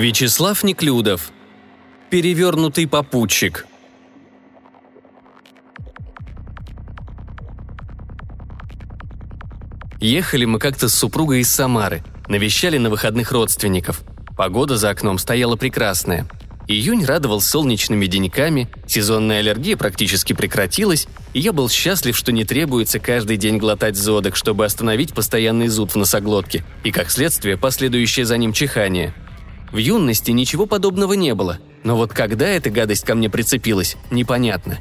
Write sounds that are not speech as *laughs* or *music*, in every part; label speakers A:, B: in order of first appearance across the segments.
A: Вячеслав Неклюдов. Перевернутый попутчик. Ехали мы как-то с супругой из Самары, навещали на выходных родственников. Погода за окном стояла прекрасная. Июнь радовал солнечными деньками, сезонная аллергия практически прекратилась, и я был счастлив, что не требуется каждый день глотать зодок, чтобы остановить постоянный зуд в носоглотке и, как следствие, последующее за ним чихание – в юности ничего подобного не было, но вот когда эта гадость ко мне прицепилась, непонятно.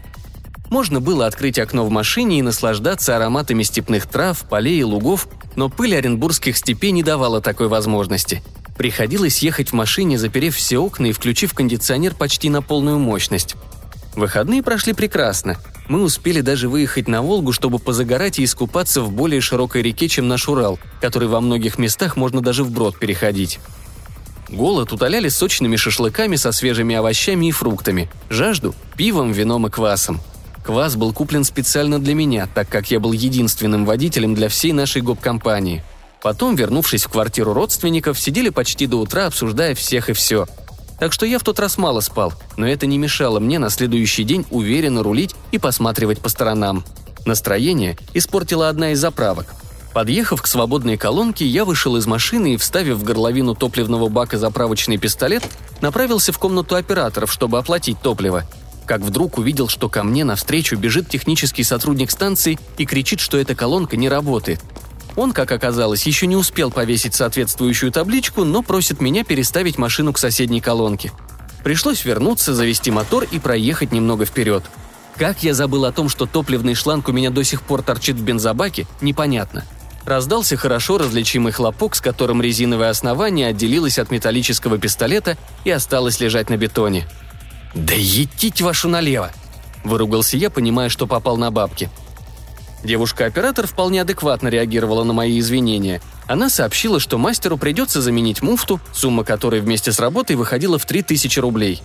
A: Можно было открыть окно в машине и наслаждаться ароматами степных трав, полей и лугов, но пыль оренбургских степей не давала такой возможности. Приходилось ехать в машине, заперев все окна и включив кондиционер почти на полную мощность. Выходные прошли прекрасно. Мы успели даже выехать на Волгу, чтобы позагорать и искупаться в более широкой реке, чем наш Урал, который во многих местах можно даже вброд переходить. Голод утоляли сочными шашлыками со свежими овощами и фруктами, жажду – пивом, вином и квасом. Квас был куплен специально для меня, так как я был единственным водителем для всей нашей гоп-компании. Потом, вернувшись в квартиру родственников, сидели почти до утра, обсуждая всех и все. Так что я в тот раз мало спал, но это не мешало мне на следующий день уверенно рулить и посматривать по сторонам. Настроение испортила одна из заправок – Подъехав к свободной колонке, я вышел из машины и, вставив в горловину топливного бака заправочный пистолет, направился в комнату операторов, чтобы оплатить топливо. Как вдруг увидел, что ко мне навстречу бежит технический сотрудник станции и кричит, что эта колонка не работает. Он, как оказалось, еще не успел повесить соответствующую табличку, но просит меня переставить машину к соседней колонке. Пришлось вернуться, завести мотор и проехать немного вперед. Как я забыл о том, что топливный шланг у меня до сих пор торчит в бензобаке, непонятно – Раздался хорошо различимый хлопок, с которым резиновое основание отделилось от металлического пистолета и осталось лежать на бетоне. «Да етить вашу налево!» – выругался я, понимая, что попал на бабки. Девушка-оператор вполне адекватно реагировала на мои извинения. Она сообщила, что мастеру придется заменить муфту, сумма которой вместе с работой выходила в 3000 рублей.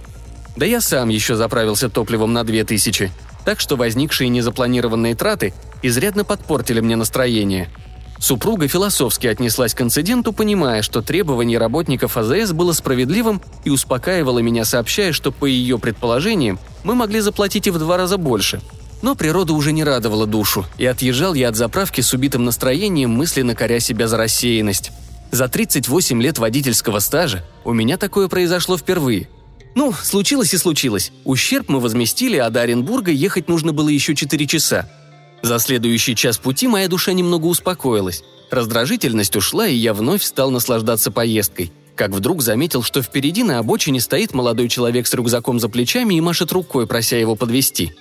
A: Да я сам еще заправился топливом на 2000, так что возникшие незапланированные траты изрядно подпортили мне настроение – Супруга философски отнеслась к инциденту, понимая, что требование работников АЗС было справедливым и успокаивала меня, сообщая, что, по ее предположениям, мы могли заплатить и в два раза больше. Но природа уже не радовала душу, и отъезжал я от заправки с убитым настроением, мысленно коря себя за рассеянность. За 38 лет водительского стажа у меня такое произошло впервые. Ну, случилось и случилось. Ущерб мы возместили, а до Оренбурга ехать нужно было еще 4 часа – за следующий час пути моя душа немного успокоилась. Раздражительность ушла, и я вновь стал наслаждаться поездкой. Как вдруг заметил, что впереди на обочине стоит молодой человек с рюкзаком за плечами и машет рукой, прося его подвести.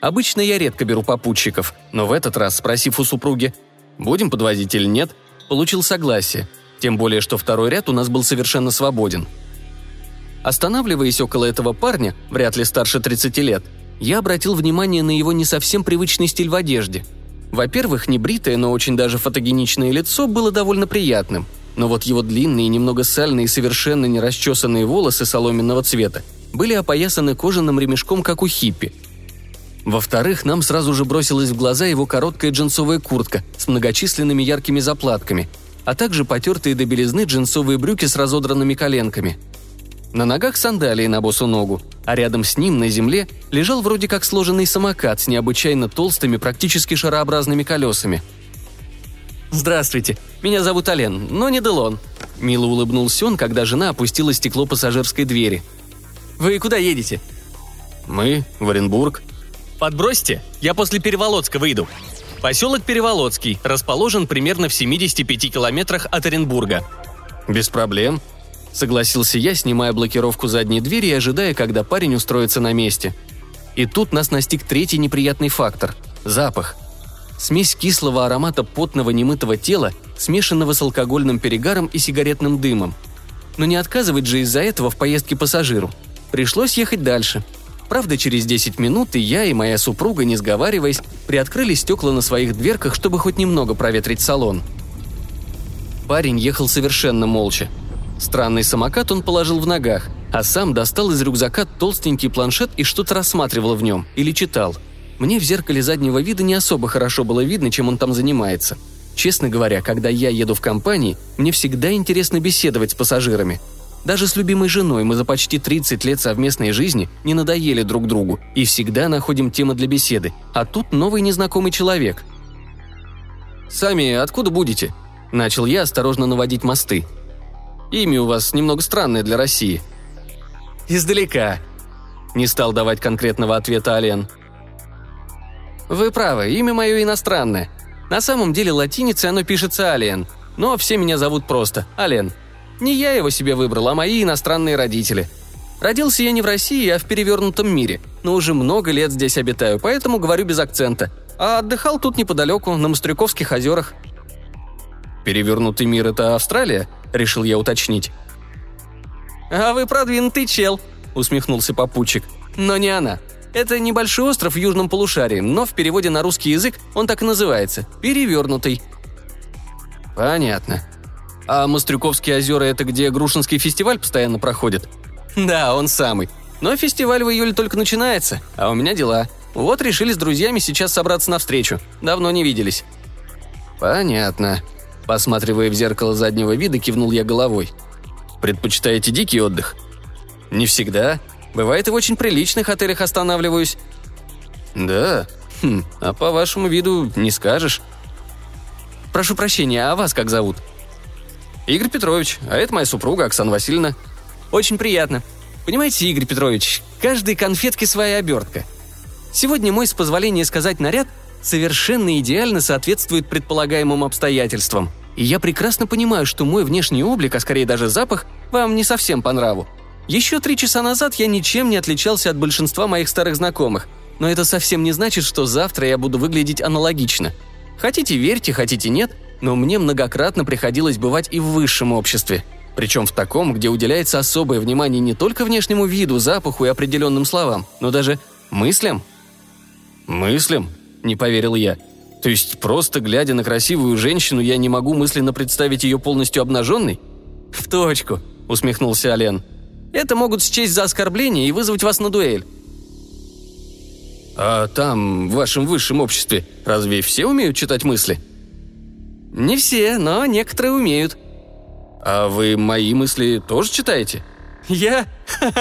A: Обычно я редко беру попутчиков, но в этот раз, спросив у супруги, «Будем подвозить или нет?», получил согласие. Тем более, что второй ряд у нас был совершенно свободен. Останавливаясь около этого парня, вряд ли старше 30 лет, я обратил внимание на его не совсем привычный стиль в одежде. Во-первых, небритое, но очень даже фотогеничное лицо было довольно приятным, но вот его длинные, немного сальные и совершенно не расчесанные волосы соломенного цвета были опоясаны кожаным ремешком, как у хиппи. Во-вторых, нам сразу же бросилась в глаза его короткая джинсовая куртка с многочисленными яркими заплатками, а также потертые до белизны джинсовые брюки с разодранными коленками – на ногах сандалии на босу ногу, а рядом с ним на земле лежал вроде как сложенный самокат с необычайно толстыми, практически шарообразными колесами. «Здравствуйте, меня зовут Ален, но не Делон», – мило улыбнулся он, когда жена опустила стекло пассажирской двери. «Вы куда едете?» «Мы в Оренбург». «Подбросьте, я после Переволодска выйду», Поселок Переволодский расположен примерно в 75 километрах от Оренбурга. «Без проблем», Согласился я, снимая блокировку задней двери и ожидая, когда парень устроится на месте. И тут нас настиг третий неприятный фактор – запах. Смесь кислого аромата потного немытого тела, смешанного с алкогольным перегаром и сигаретным дымом. Но не отказывать же из-за этого в поездке пассажиру. Пришлось ехать дальше. Правда, через 10 минут и я, и моя супруга, не сговариваясь, приоткрыли стекла на своих дверках, чтобы хоть немного проветрить салон. Парень ехал совершенно молча – Странный самокат он положил в ногах, а сам достал из рюкзака толстенький планшет и что-то рассматривал в нем или читал. Мне в зеркале заднего вида не особо хорошо было видно, чем он там занимается. Честно говоря, когда я еду в компании, мне всегда интересно беседовать с пассажирами. Даже с любимой женой мы за почти 30 лет совместной жизни не надоели друг другу и всегда находим темы для беседы, а тут новый незнакомый человек. «Сами откуда будете?» – начал я осторожно наводить мосты. «Имя у вас немного странное для России». «Издалека», – не стал давать конкретного ответа Ален. «Вы правы, имя мое иностранное. На самом деле латиницей оно пишется Ален, но все меня зовут просто Ален. Не я его себе выбрал, а мои иностранные родители. Родился я не в России, а в перевернутом мире, но уже много лет здесь обитаю, поэтому говорю без акцента. А отдыхал тут неподалеку, на Мостряковских озерах. «Перевернутый мир – это Австралия?» – решил я уточнить. «А вы продвинутый чел», – усмехнулся попутчик. «Но не она. Это небольшой остров в южном полушарии, но в переводе на русский язык он так и называется – перевернутый». «Понятно», а Мострюковские озера – это где Грушинский фестиваль постоянно проходит? Да, он самый. Но фестиваль в июле только начинается, а у меня дела. Вот решили с друзьями сейчас собраться на встречу. Давно не виделись. Понятно. Посматривая в зеркало заднего вида, кивнул я головой. Предпочитаете дикий отдых? Не всегда. Бывает и в очень приличных отелях останавливаюсь. Да? Хм, а по вашему виду не скажешь. Прошу прощения, а вас как зовут? Игорь Петрович, а это моя супруга Оксана Васильевна. Очень приятно. Понимаете, Игорь Петрович, каждой конфетке своя обертка. Сегодня мой, с позволения сказать, наряд совершенно идеально соответствует предполагаемым обстоятельствам. И я прекрасно понимаю, что мой внешний облик, а скорее даже запах, вам не совсем по нраву. Еще три часа назад я ничем не отличался от большинства моих старых знакомых, но это совсем не значит, что завтра я буду выглядеть аналогично. Хотите верьте, хотите нет – но мне многократно приходилось бывать и в высшем обществе. Причем в таком, где уделяется особое внимание не только внешнему виду, запаху и определенным словам, но даже мыслям. «Мыслям?» – не поверил я. «То есть просто глядя на красивую женщину, я не могу мысленно представить ее полностью обнаженной?» «В точку», – усмехнулся Ален. «Это могут счесть за оскорбление и вызвать вас на дуэль». «А там, в вашем высшем обществе, разве все умеют читать мысли?» «Не все, но некоторые умеют». «А вы мои мысли тоже читаете?» «Я? *laughs*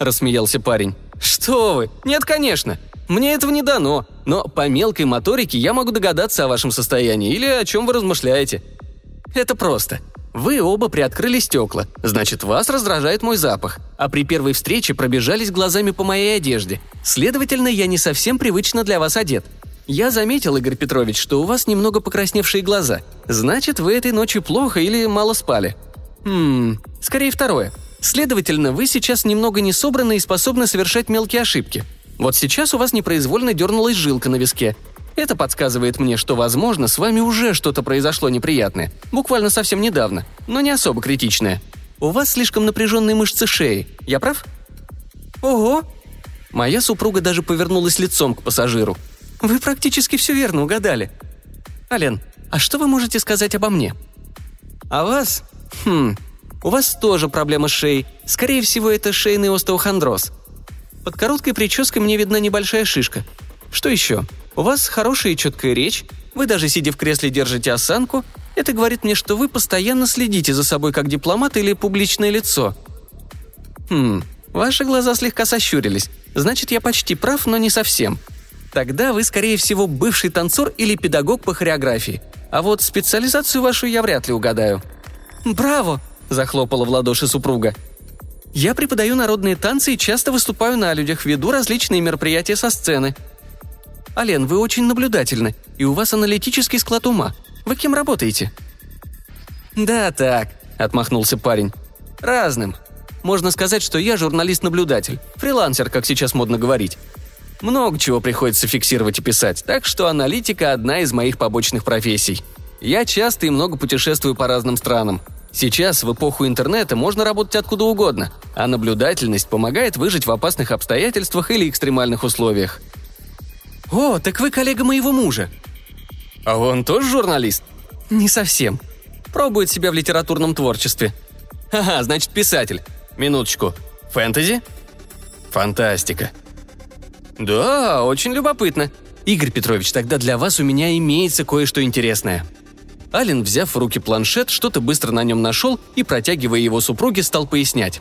A: рассмеялся парень. «Что вы? Нет, конечно. Мне этого не дано. Но по мелкой моторике я могу догадаться о вашем состоянии или о чем вы размышляете. Это просто. Вы оба приоткрыли стекла, значит, вас раздражает мой запах, а при первой встрече пробежались глазами по моей одежде. Следовательно, я не совсем привычно для вас одет. «Я заметил, Игорь Петрович, что у вас немного покрасневшие глаза. Значит, вы этой ночью плохо или мало спали?» «Хм, скорее второе. Следовательно, вы сейчас немного не собраны и способны совершать мелкие ошибки. Вот сейчас у вас непроизвольно дернулась жилка на виске. Это подсказывает мне, что, возможно, с вами уже что-то произошло неприятное. Буквально совсем недавно, но не особо критичное. У вас слишком напряженные мышцы шеи. Я прав?» «Ого!» Моя супруга даже повернулась лицом к пассажиру – вы практически все верно угадали. Ален, а что вы можете сказать обо мне? А вас? Хм, у вас тоже проблема с шеей. Скорее всего, это шейный остеохондроз. Под короткой прической мне видна небольшая шишка. Что еще? У вас хорошая и четкая речь, вы даже сидя в кресле держите осанку. Это говорит мне, что вы постоянно следите за собой как дипломат или публичное лицо. Хм, ваши глаза слегка сощурились. Значит, я почти прав, но не совсем. Тогда вы, скорее всего, бывший танцор или педагог по хореографии. А вот специализацию вашу я вряд ли угадаю». «Браво!» – захлопала в ладоши супруга. «Я преподаю народные танцы и часто выступаю на людях, веду различные мероприятия со сцены». «Ален, вы очень наблюдательны, и у вас аналитический склад ума. Вы кем работаете?» «Да так», – отмахнулся парень. «Разным. Можно сказать, что я журналист-наблюдатель, фрилансер, как сейчас модно говорить. Много чего приходится фиксировать и писать, так что аналитика – одна из моих побочных профессий. Я часто и много путешествую по разным странам. Сейчас, в эпоху интернета, можно работать откуда угодно, а наблюдательность помогает выжить в опасных обстоятельствах или экстремальных условиях. «О, так вы коллега моего мужа!» «А он тоже журналист?» «Не совсем. Пробует себя в литературном творчестве». «Ага, значит, писатель. Минуточку. Фэнтези?» «Фантастика. «Да, очень любопытно. Игорь Петрович, тогда для вас у меня имеется кое-что интересное». Ален, взяв в руки планшет, что-то быстро на нем нашел и, протягивая его супруге, стал пояснять.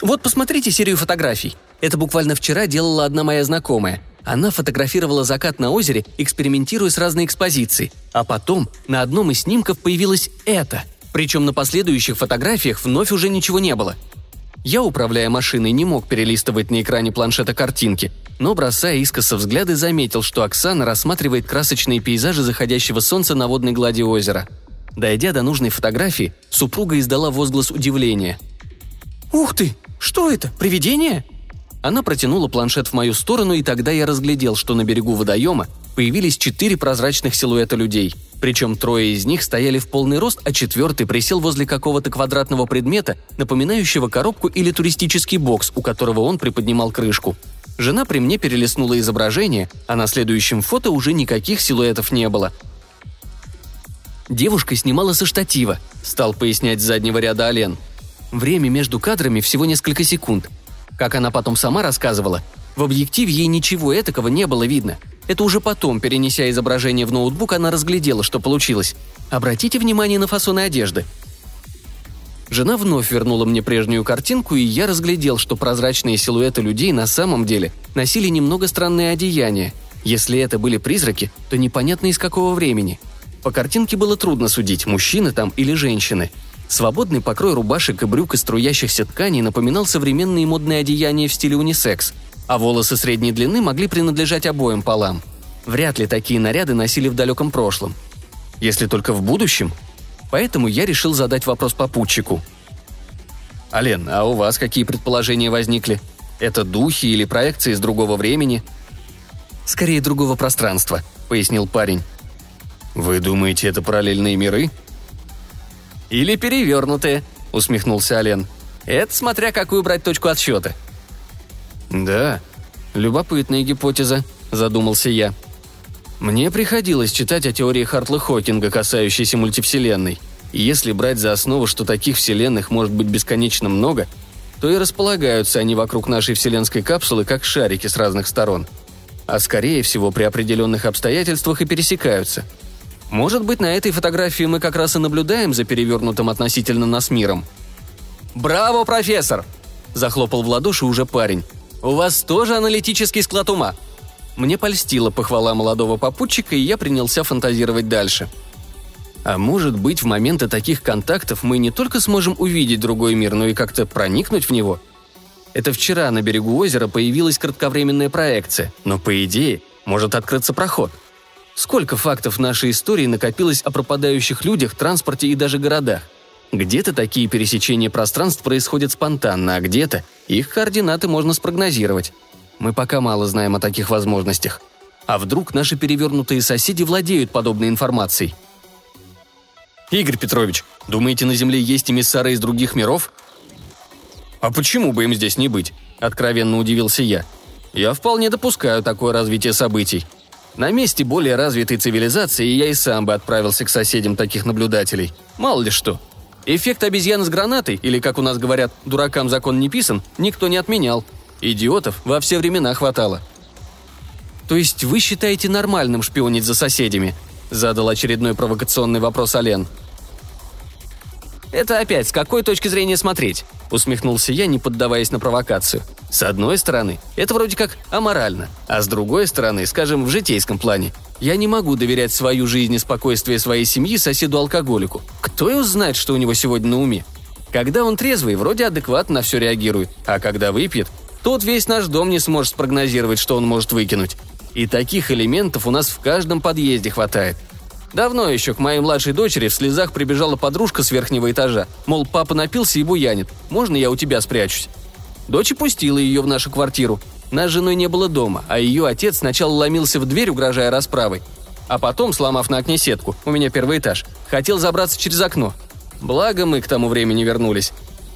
A: «Вот посмотрите серию фотографий. Это буквально вчера делала одна моя знакомая. Она фотографировала закат на озере, экспериментируя с разной экспозицией. А потом на одном из снимков появилось это. Причем на последующих фотографиях вновь уже ничего не было. Я, управляя машиной, не мог перелистывать на экране планшета картинки, но, бросая искоса взгляды, заметил, что Оксана рассматривает красочные пейзажи заходящего солнца на водной глади озера. Дойдя до нужной фотографии, супруга издала возглас удивления. «Ух ты! Что это? Привидение?» Она протянула планшет в мою сторону, и тогда я разглядел, что на берегу водоема появились четыре прозрачных силуэта людей. Причем трое из них стояли в полный рост, а четвертый присел возле какого-то квадратного предмета, напоминающего коробку или туристический бокс, у которого он приподнимал крышку. Жена при мне перелистнула изображение, а на следующем фото уже никаких силуэтов не было. Девушка снимала со штатива, стал пояснять с заднего ряда Ален. Время между кадрами всего несколько секунд. Как она потом сама рассказывала, в объективе ей ничего этакого не было видно. Это уже потом, перенеся изображение в ноутбук, она разглядела, что получилось. Обратите внимание на фасоны одежды. Жена вновь вернула мне прежнюю картинку, и я разглядел, что прозрачные силуэты людей на самом деле носили немного странные одеяния. Если это были призраки, то непонятно из какого времени. По картинке было трудно судить, мужчины там или женщины. Свободный покрой рубашек и брюк из струящихся тканей напоминал современные модные одеяния в стиле унисекс, а волосы средней длины могли принадлежать обоим полам. Вряд ли такие наряды носили в далеком прошлом. Если только в будущем – Поэтому я решил задать вопрос попутчику. «Ален, а у вас какие предположения возникли? Это духи или проекции из другого времени?» «Скорее, другого пространства», — пояснил парень. «Вы думаете, это параллельные миры?» «Или перевернутые», — усмехнулся Ален. «Это смотря какую брать точку отсчета». «Да, любопытная гипотеза», — задумался я. Мне приходилось читать о теории Хартла Хокинга, касающейся мультивселенной. И если брать за основу, что таких вселенных может быть бесконечно много, то и располагаются они вокруг нашей вселенской капсулы как шарики с разных сторон. А скорее всего при определенных обстоятельствах и пересекаются. Может быть, на этой фотографии мы как раз и наблюдаем за перевернутым относительно нас миром. «Браво, профессор!» – захлопал в ладоши уже парень. «У вас тоже аналитический склад ума. Мне польстила похвала молодого попутчика, и я принялся фантазировать дальше. А может быть, в моменты таких контактов мы не только сможем увидеть другой мир, но и как-то проникнуть в него? Это вчера на берегу озера появилась кратковременная проекция, но по идее может открыться проход. Сколько фактов нашей истории накопилось о пропадающих людях, транспорте и даже городах? Где-то такие пересечения пространств происходят спонтанно, а где-то их координаты можно спрогнозировать. Мы пока мало знаем о таких возможностях. А вдруг наши перевернутые соседи владеют подобной информацией? Игорь Петрович, думаете, на Земле есть эмиссары из других миров? А почему бы им здесь не быть? Откровенно удивился я. Я вполне допускаю такое развитие событий. На месте более развитой цивилизации я и сам бы отправился к соседям таких наблюдателей. Мало ли что. Эффект обезьяны с гранатой, или, как у нас говорят, дуракам закон не писан, никто не отменял – Идиотов во все времена хватало. «То есть вы считаете нормальным шпионить за соседями?» – задал очередной провокационный вопрос Ален. «Это опять с какой точки зрения смотреть?» – усмехнулся я, не поддаваясь на провокацию. «С одной стороны, это вроде как аморально, а с другой стороны, скажем, в житейском плане, я не могу доверять свою жизнь и спокойствие своей семьи соседу-алкоголику. Кто его знает, что у него сегодня на уме? Когда он трезвый, вроде адекватно на все реагирует, а когда выпьет, Тут весь наш дом не сможет спрогнозировать, что он может выкинуть. И таких элементов у нас в каждом подъезде хватает. Давно еще к моей младшей дочери в слезах прибежала подружка с верхнего этажа. Мол, папа напился и буянит. Можно я у тебя спрячусь? Дочь пустила ее в нашу квартиру. Нас женой не было дома, а ее отец сначала ломился в дверь, угрожая расправой. А потом, сломав на окне сетку, у меня первый этаж, хотел забраться через окно. Благо мы к тому времени вернулись.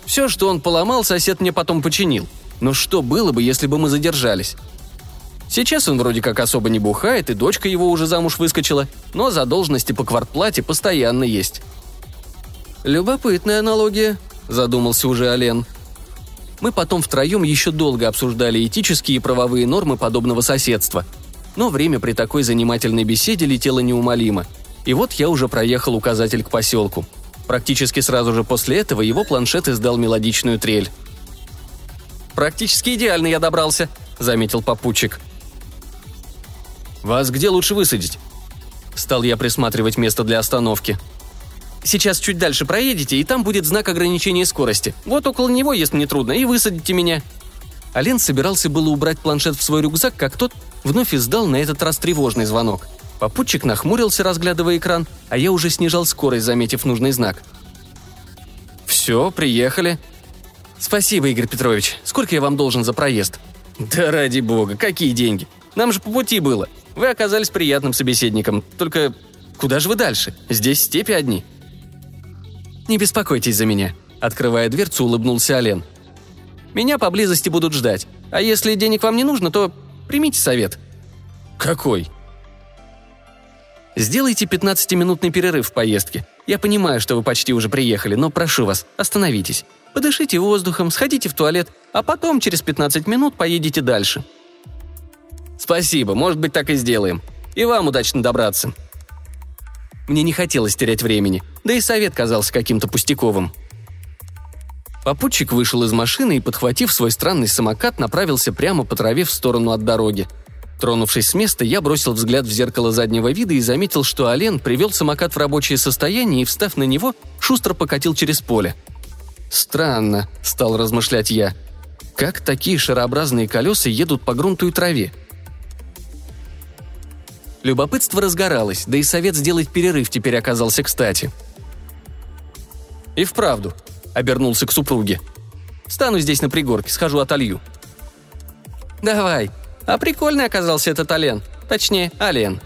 A: Все, что он поломал, сосед мне потом починил – но что было бы, если бы мы задержались? Сейчас он вроде как особо не бухает, и дочка его уже замуж выскочила, но задолженности по квартплате постоянно есть. «Любопытная аналогия», – задумался уже Олен. Мы потом втроем еще долго обсуждали этические и правовые нормы подобного соседства. Но время при такой занимательной беседе летело неумолимо. И вот я уже проехал указатель к поселку. Практически сразу же после этого его планшет издал мелодичную трель. «Практически идеально я добрался», — заметил попутчик. «Вас где лучше высадить?» Стал я присматривать место для остановки. «Сейчас чуть дальше проедете, и там будет знак ограничения скорости. Вот около него, если не трудно, и высадите меня». Ален собирался было убрать планшет в свой рюкзак, как тот вновь издал на этот раз тревожный звонок. Попутчик нахмурился, разглядывая экран, а я уже снижал скорость, заметив нужный знак. «Все, приехали». «Спасибо, Игорь Петрович. Сколько я вам должен за проезд?» «Да ради бога, какие деньги? Нам же по пути было. Вы оказались приятным собеседником. Только куда же вы дальше? Здесь степи одни». «Не беспокойтесь за меня», — открывая дверцу, улыбнулся Ален. «Меня поблизости будут ждать. А если денег вам не нужно, то примите совет». «Какой?» Сделайте 15-минутный перерыв в поездке. Я понимаю, что вы почти уже приехали, но прошу вас, остановитесь. Подышите воздухом, сходите в туалет, а потом через 15 минут поедете дальше. Спасибо, может быть, так и сделаем. И вам удачно добраться. Мне не хотелось терять времени, да и совет казался каким-то пустяковым. Попутчик вышел из машины и, подхватив свой странный самокат, направился прямо по траве в сторону от дороги. Тронувшись с места, я бросил взгляд в зеркало заднего вида и заметил, что Ален привел самокат в рабочее состояние и, встав на него, шустро покатил через поле. «Странно», — стал размышлять я. «Как такие шарообразные колеса едут по грунту и траве?» Любопытство разгоралось, да и совет сделать перерыв теперь оказался кстати. «И вправду», — обернулся к супруге. «Стану здесь на пригорке, схожу отолью». «Давай», а прикольный оказался этот Ален. Точнее, Ален.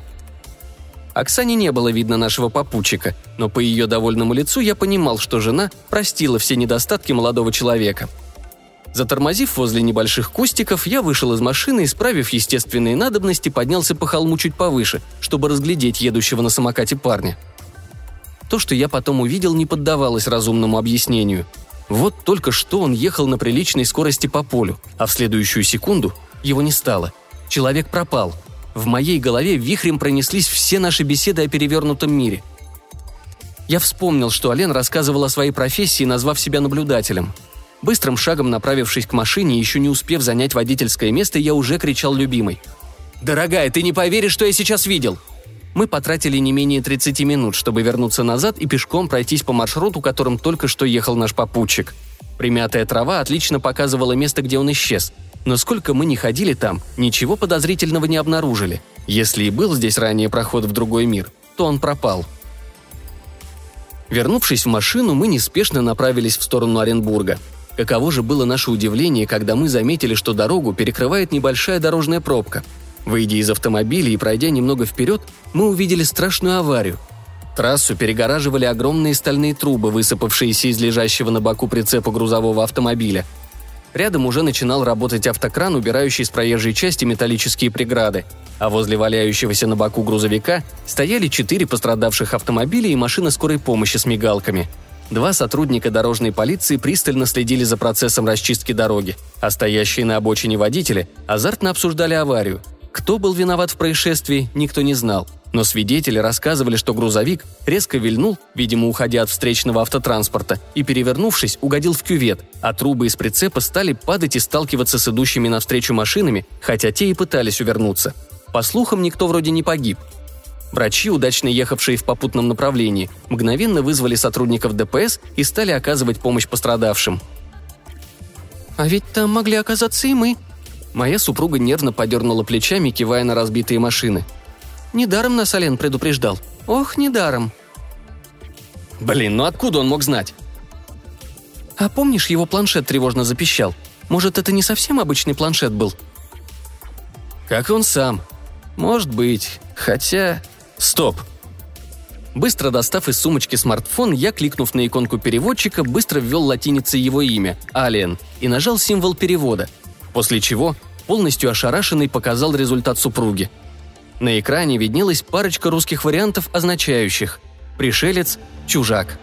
A: Оксане не было видно нашего попутчика, но по ее довольному лицу я понимал, что жена простила все недостатки молодого человека. Затормозив возле небольших кустиков, я вышел из машины и, справив естественные надобности, поднялся по холму чуть повыше, чтобы разглядеть едущего на самокате парня. То, что я потом увидел, не поддавалось разумному объяснению. Вот только что он ехал на приличной скорости по полю, а в следующую секунду его не стало. Человек пропал. В моей голове вихрем пронеслись все наши беседы о перевернутом мире. Я вспомнил, что Ален рассказывал о своей профессии, назвав себя наблюдателем. Быстрым шагом направившись к машине, еще не успев занять водительское место, я уже кричал любимой. «Дорогая, ты не поверишь, что я сейчас видел!» Мы потратили не менее 30 минут, чтобы вернуться назад и пешком пройтись по маршруту, которым только что ехал наш попутчик. Примятая трава отлично показывала место, где он исчез – но сколько мы ни ходили там, ничего подозрительного не обнаружили. Если и был здесь ранее проход в другой мир, то он пропал. Вернувшись в машину, мы неспешно направились в сторону Оренбурга. Каково же было наше удивление, когда мы заметили, что дорогу перекрывает небольшая дорожная пробка. Выйдя из автомобиля и пройдя немного вперед, мы увидели страшную аварию. Трассу перегораживали огромные стальные трубы, высыпавшиеся из лежащего на боку прицепа грузового автомобиля – Рядом уже начинал работать автокран, убирающий с проезжей части металлические преграды, а возле валяющегося на боку грузовика стояли четыре пострадавших автомобиля и машина скорой помощи с мигалками. Два сотрудника дорожной полиции пристально следили за процессом расчистки дороги, а стоящие на обочине водители азартно обсуждали аварию. Кто был виноват в происшествии, никто не знал – но свидетели рассказывали, что грузовик резко вильнул, видимо, уходя от встречного автотранспорта, и, перевернувшись, угодил в кювет, а трубы из прицепа стали падать и сталкиваться с идущими навстречу машинами, хотя те и пытались увернуться. По слухам, никто вроде не погиб. Врачи, удачно ехавшие в попутном направлении, мгновенно вызвали сотрудников ДПС и стали оказывать помощь пострадавшим. «А ведь там могли оказаться и мы», Моя супруга нервно подернула плечами, кивая на разбитые машины – Недаром нас Олен предупреждал. Ох, недаром. Блин, ну откуда он мог знать? А помнишь, его планшет тревожно запищал? Может, это не совсем обычный планшет был? Как он сам. Может быть. Хотя... Стоп. Быстро достав из сумочки смартфон, я, кликнув на иконку переводчика, быстро ввел латиницей его имя – Алиен, и нажал символ перевода, после чего полностью ошарашенный показал результат супруги – на экране виднелась парочка русских вариантов, означающих «пришелец», «чужак»,